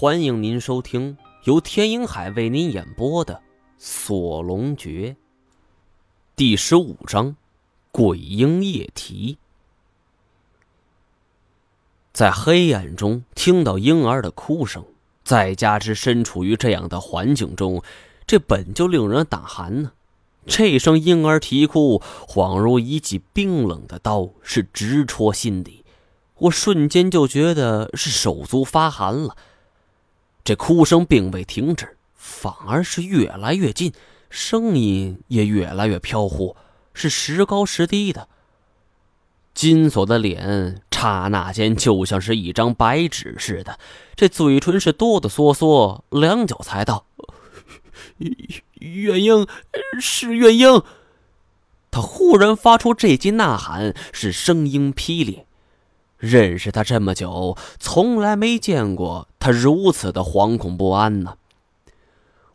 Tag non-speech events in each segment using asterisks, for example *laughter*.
欢迎您收听由天鹰海为您演播的《锁龙诀》第十五章《鬼婴夜啼》。在黑暗中听到婴儿的哭声，再加之身处于这样的环境中，这本就令人胆寒呢。这一声婴儿啼哭，恍如一记冰冷的刀，是直戳心底。我瞬间就觉得是手足发寒了。这哭声并未停止，反而是越来越近，声音也越来越飘忽，是时高时低的。金锁的脸刹那间就像是一张白纸似的，这嘴唇是哆哆嗦嗦，良久才道：“元婴，是元婴。”他忽然发出这句呐喊，是声音霹雳。认识他这么久，从来没见过他如此的惶恐不安呢。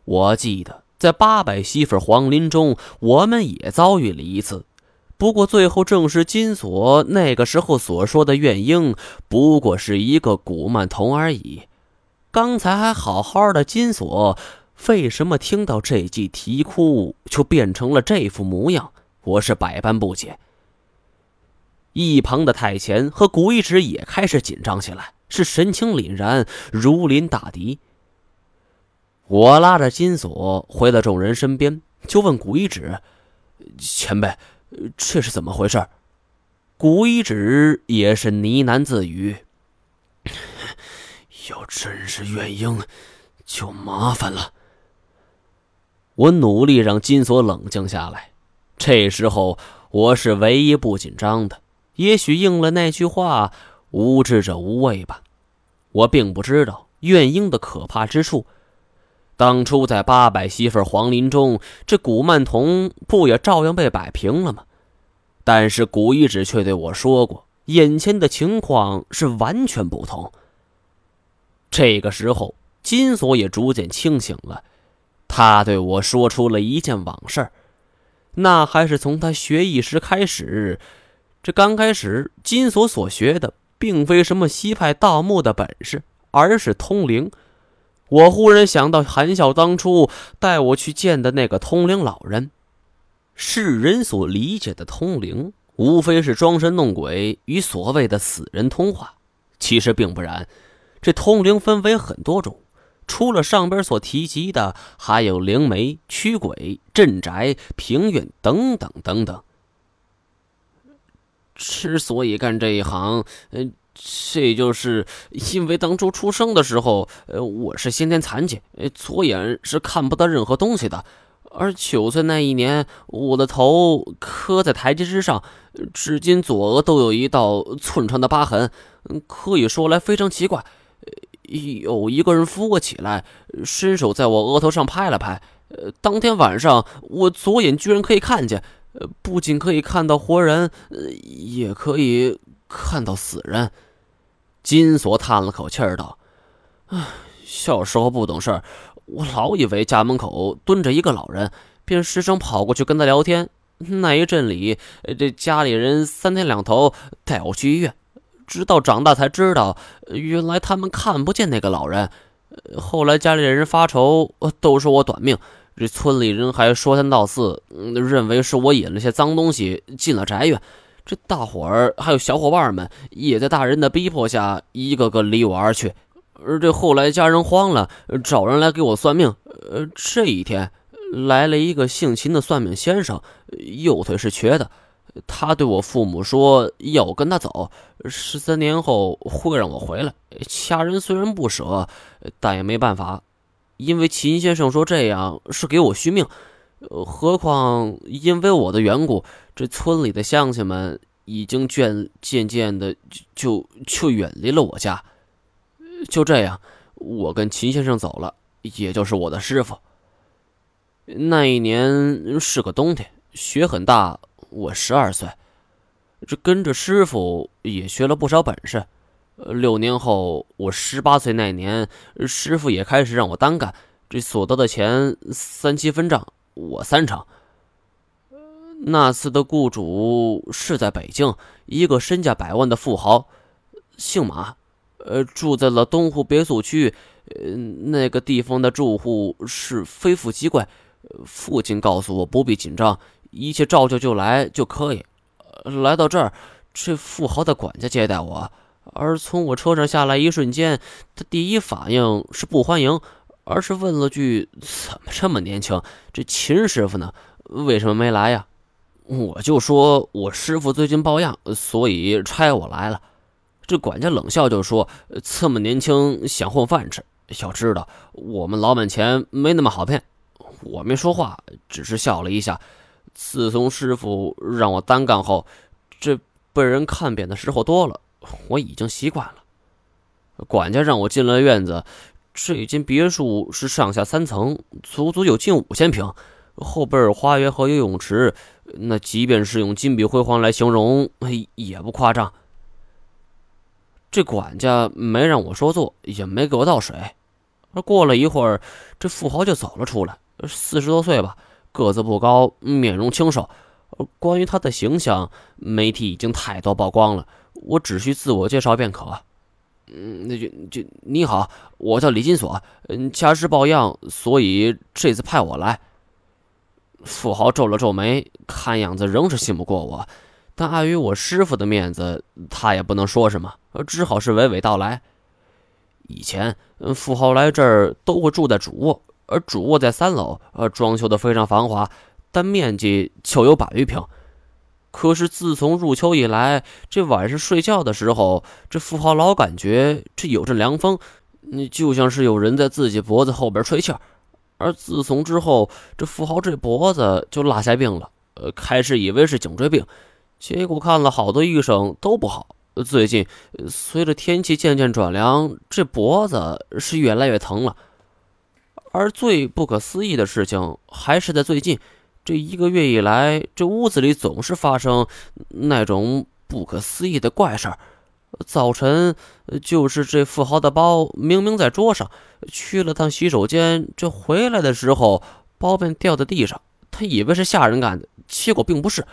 我记得在八百媳妇黄林中，我们也遭遇了一次，不过最后证实金锁那个时候所说的怨婴，不过是一个古曼童而已。刚才还好好的金锁，为什么听到这句啼哭，就变成了这副模样？我是百般不解。一旁的太前和古一指也开始紧张起来，是神情凛然，如临大敌。我拉着金锁回到众人身边，就问古一指：“前辈，这是怎么回事？”古一指也是呢喃自语：“ *laughs* 要真是怨婴，就麻烦了。”我努力让金锁冷静下来。这时候，我是唯一不紧张的。也许应了那句话“无知者无畏”吧。我并不知道怨婴的可怕之处。当初在八百媳妇黄林中，这古曼童不也照样被摆平了吗？但是古一指却对我说过，眼前的情况是完全不同。这个时候，金锁也逐渐清醒了。他对我说出了一件往事，那还是从他学艺时开始。这刚开始，金锁所学的并非什么西派盗墓的本事，而是通灵。我忽然想到韩笑当初带我去见的那个通灵老人。世人所理解的通灵，无非是装神弄鬼与所谓的死人通话。其实并不然，这通灵分为很多种，除了上边所提及的，还有灵媒、驱鬼、镇宅、平远等等等等。之所以干这一行，呃，这就是因为当初出生的时候，呃，我是先天残疾，呃左眼是看不到任何东西的。而九岁那一年，我的头磕在台阶之上，至今左额都有一道寸长的疤痕。可以说来非常奇怪，有一个人扶我起来，伸手在我额头上拍了拍。呃，当天晚上，我左眼居然可以看见。呃，不仅可以看到活人，也可以看到死人。金锁叹了口气儿道：“唉，小时候不懂事儿，我老以为家门口蹲着一个老人，便失声跑过去跟他聊天。那一阵里，这家里人三天两头带我去医院，直到长大才知道，原来他们看不见那个老人。后来家里人发愁，都说我短命。”这村里人还说三道四，认为是我引了些脏东西进了宅院。这大伙儿还有小伙伴们也在大人的逼迫下，一个个离我而去。而这后来家人慌了，找人来给我算命。呃，这一天来了一个姓秦的算命先生，右腿是瘸的。他对我父母说要我跟他走，十三年后会让我回来。家人虽然不舍，但也没办法。因为秦先生说这样是给我续命，何况因为我的缘故，这村里的乡亲们已经渐渐渐的就就远离了我家。就这样，我跟秦先生走了，也就是我的师傅。那一年是个冬天，雪很大，我十二岁，这跟着师傅也学了不少本事。六年后，我十八岁那年，师傅也开始让我单干。这所得的钱三七分账，我三成。那次的雇主是在北京，一个身价百万的富豪，姓马。呃，住在了东湖别墅区，呃，那个地方的住户是非富即贵。父亲告诉我不必紧张，一切照旧就来就可以。来到这儿，这富豪的管家接待我，而从我车上下来一瞬间，他第一反应是不欢迎，而是问了句：“怎么这么年轻？这秦师傅呢？为什么没来呀？”我就说我师傅最近抱恙，所以差我来了。这管家冷笑就说：“这么年轻想混饭吃，要知道我们老板钱没那么好骗。”我没说话，只是笑了一下。自从师傅让我单干后，这被人看扁的时候多了，我已经习惯了。管家让我进了院子，这间别墅是上下三层，足足有近五千平，后边有花园和游泳池，那即便是用金碧辉煌来形容，也不夸张。这管家没让我说坐，也没给我倒水。而过了一会儿，这富豪就走了出来，四十多岁吧。个子不高，面容清瘦。关于他的形象，媒体已经太多曝光了，我只需自我介绍便可。嗯，那就就你好，我叫李金锁，嗯，家世抱恙，所以这次派我来。富豪皱了皱眉，看样子仍是信不过我，但碍于我师傅的面子，他也不能说什么，只好是娓娓道来。以前，富豪来这儿都会住在主卧。而主卧在三楼，呃，装修的非常繁华，但面积就有百余平。可是自从入秋以来，这晚上睡觉的时候，这富豪老感觉这有阵凉风，那就像是有人在自己脖子后边吹气儿。而自从之后，这富豪这脖子就落下病了，呃，开始以为是颈椎病，结果看了好多医生都不好。最近随着天气渐渐转凉，这脖子是越来越疼了。而最不可思议的事情还是在最近这一个月以来，这屋子里总是发生那种不可思议的怪事儿。早晨就是这富豪的包明明在桌上，去了趟洗手间，这回来的时候包便掉在地上，他以为是下人干的，结果并不是。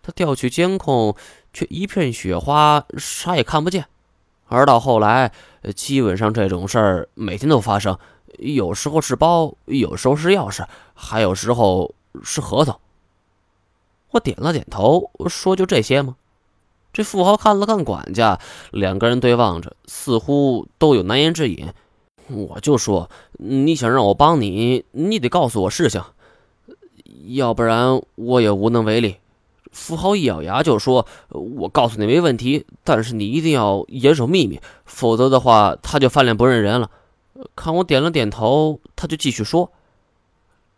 他调取监控，却一片雪花，啥也看不见。而到后来，基本上这种事儿每天都发生。有时候是包，有时候是钥匙，还有时候是合同。我点了点头，说：“就这些吗？”这富豪看了看管家，两个人对望着，似乎都有难言之隐。我就说：“你想让我帮你，你得告诉我事情，要不然我也无能为力。”富豪一咬牙就说：“我告诉你没问题，但是你一定要严守秘密，否则的话，他就翻脸不认人了。”看我点了点头，他就继续说：“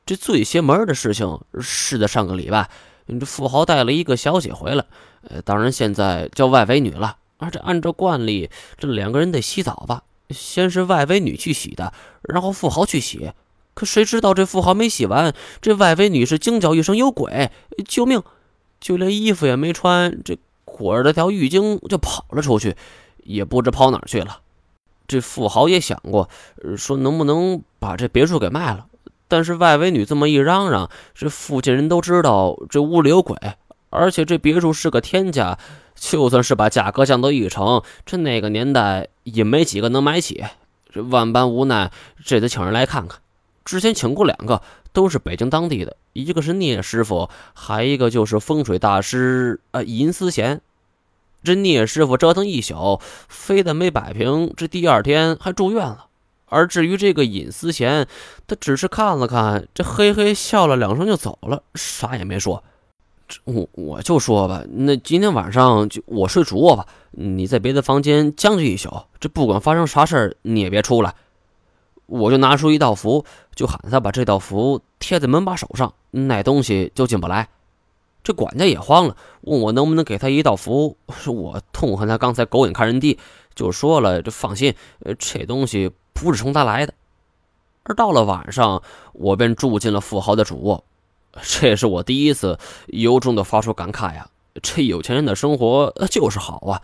这最邪门的事情是在上个礼拜，这富豪带了一个小姐回来，呃，当然现在叫外围女了。而这按照惯例，这两个人得洗澡吧？先是外围女去洗的，然后富豪去洗。可谁知道这富豪没洗完，这外围女是惊叫一声：‘有鬼！救命！’就连衣服也没穿，这裹着条浴巾就跑了出去，也不知跑哪去了。”这富豪也想过，说能不能把这别墅给卖了，但是外围女这么一嚷嚷，这附近人都知道这屋里有鬼，而且这别墅是个天价，就算是把价格降到一成，这那个年代也没几个能买起。这万般无奈，这得请人来看看。之前请过两个，都是北京当地的，一个是聂师傅，还一个就是风水大师啊尹思贤。这聂师傅折腾一宿，非但没摆平，这第二天还住院了。而至于这个尹思贤，他只是看了看，这嘿嘿笑了两声就走了，啥也没说。我我就说吧，那今天晚上就我睡主卧吧，你在别的房间将就一宿。这不管发生啥事儿，你也别出来。我就拿出一道符，就喊他把这道符贴在门把手上，那东西就进不来。这管家也慌了，问我能不能给他一道符。我痛恨他刚才狗眼看人低，就说了：“这放心，这东西不是冲他来的。”而到了晚上，我便住进了富豪的主卧。这也是我第一次由衷的发出感慨呀！这有钱人的生活就是好啊！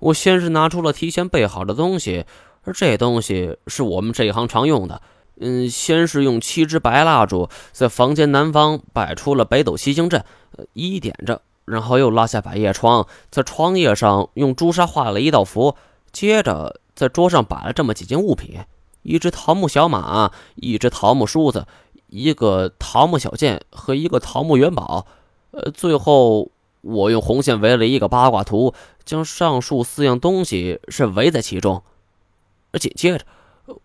我先是拿出了提前备好的东西，而这东西是我们这一行常用的。嗯，先是用七支白蜡烛在房间南方摆出了北斗七星阵，一一点着，然后又拉下百叶窗，在窗叶上用朱砂画了一道符，接着在桌上摆了这么几件物品：一只桃木小马，一只桃木梳子，一个桃木小剑和一个桃木元宝。呃，最后我用红线围了一个八卦图，将上述四样东西是围在其中。紧接着，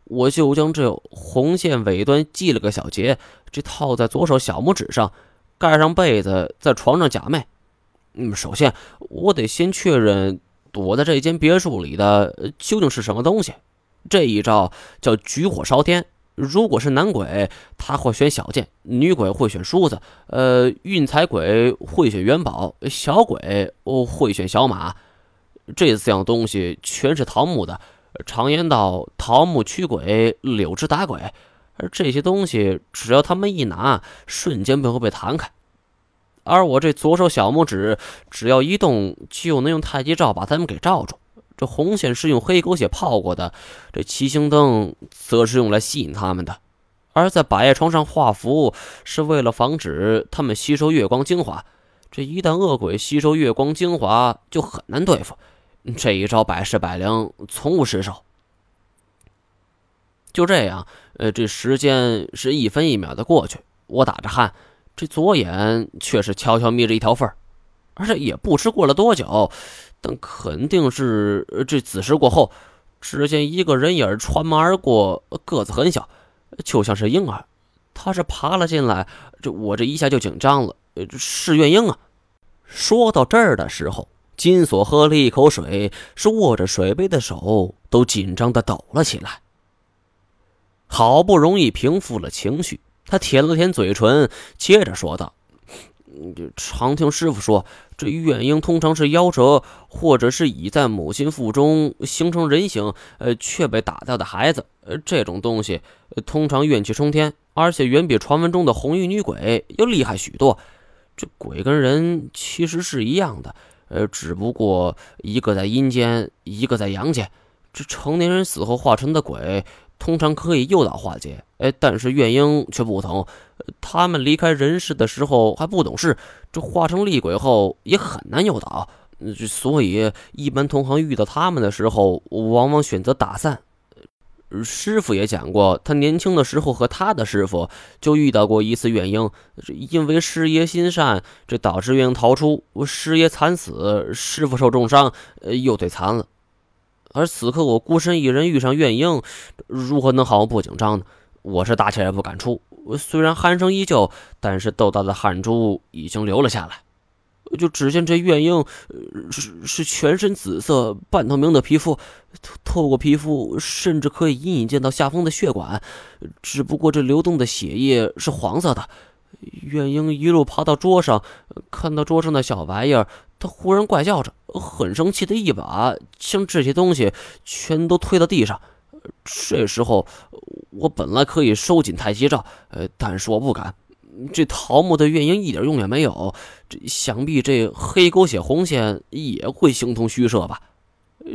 我就将这红线尾端系了个小结，这套在左手小拇指上，盖上被子，在床上假寐。嗯，首先我得先确认躲在这间别墅里的究竟是什么东西。这一招叫举火烧天。如果是男鬼，他会选小剑；女鬼会选梳子。呃，运财鬼会选元宝，小鬼会选小马。这四样东西全是桃木的。常言道：“桃木驱鬼，柳枝打鬼。”而这些东西，只要他们一拿，瞬间便会被弹开。而我这左手小拇指，只要一动，就能用太极罩把他们给罩住。这红线是用黑狗血泡过的，这七星灯则是用来吸引他们的。而在百叶窗上画符，是为了防止他们吸收月光精华。这一旦恶鬼吸收月光精华，就很难对付。这一招百试百灵，从无失手。就这样，呃，这时间是一分一秒的过去，我打着汗，这左眼却是悄悄眯着一条缝儿。而且也不知过了多久。但肯定是这子时过后，只见一个人影穿门而过，个子很小，就像是婴儿。他是爬了进来，这我这一下就紧张了。是怨婴啊！说到这儿的时候，金锁喝了一口水，是握着水杯的手都紧张的抖了起来。好不容易平复了情绪，他舔了舔嘴唇，接着说道。常听师傅说，这怨婴通常是夭折，或者是已在母亲腹中形成人形，呃，却被打掉的孩子。呃，这种东西通常怨气冲天，而且远比传闻中的红衣女鬼要厉害许多。这鬼跟人其实是一样的，呃，只不过一个在阴间，一个在阳间。这成年人死后化成的鬼。通常可以诱导化解，哎，但是怨婴却不同，他们离开人世的时候还不懂事，这化成厉鬼后也很难诱导，所以一般同行遇到他们的时候，往往选择打散。师傅也讲过，他年轻的时候和他的师傅就遇到过一次怨婴，因为师爷心善，这导致怨婴逃出，师爷惨死，师傅受重伤，呃又腿残了。而此刻我孤身一人遇上怨婴，如何能毫不紧张呢？我是大气也不敢出，虽然鼾声依旧，但是豆大的汗珠已经流了下来。就只见这怨婴是是全身紫色、半透明的皮肤，透过皮肤甚至可以隐隐见到下方的血管，只不过这流动的血液是黄色的。怨婴一路爬到桌上，看到桌上的小玩意儿。他忽然怪叫着，很生气的一把将这些东西全都推到地上。这时候，我本来可以收紧太极罩，呃，但是我不敢。这桃木的月英一点用也没有，这想必这黑狗血红线也会形同虚设吧？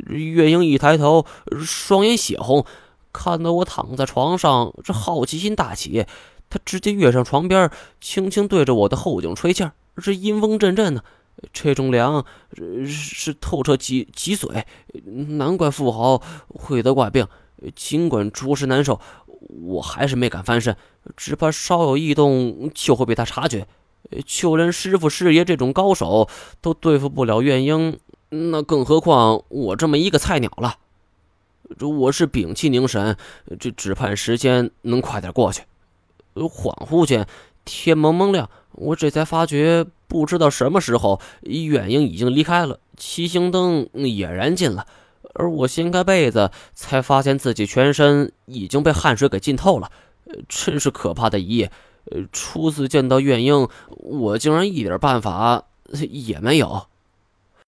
月英一抬头，双眼血红，看到我躺在床上，这好奇心大起，他直接跃上床边，轻轻对着我的后颈吹气儿，这阴风阵阵的。这种凉是透彻脊脊髓，难怪富豪会得怪病。尽管着实难受，我还是没敢翻身，只怕稍有异动就会被他察觉。就连师傅师爷这种高手都对付不了怨婴，那更何况我这么一个菜鸟了？我是屏气凝神，这只盼时间能快点过去。恍惚间，天蒙蒙亮。我这才发觉，不知道什么时候，怨婴已经离开了，七星灯也燃尽了。而我掀开被子，才发现自己全身已经被汗水给浸透了。真是可怕的一夜。初次见到怨婴，我竟然一点办法也没有。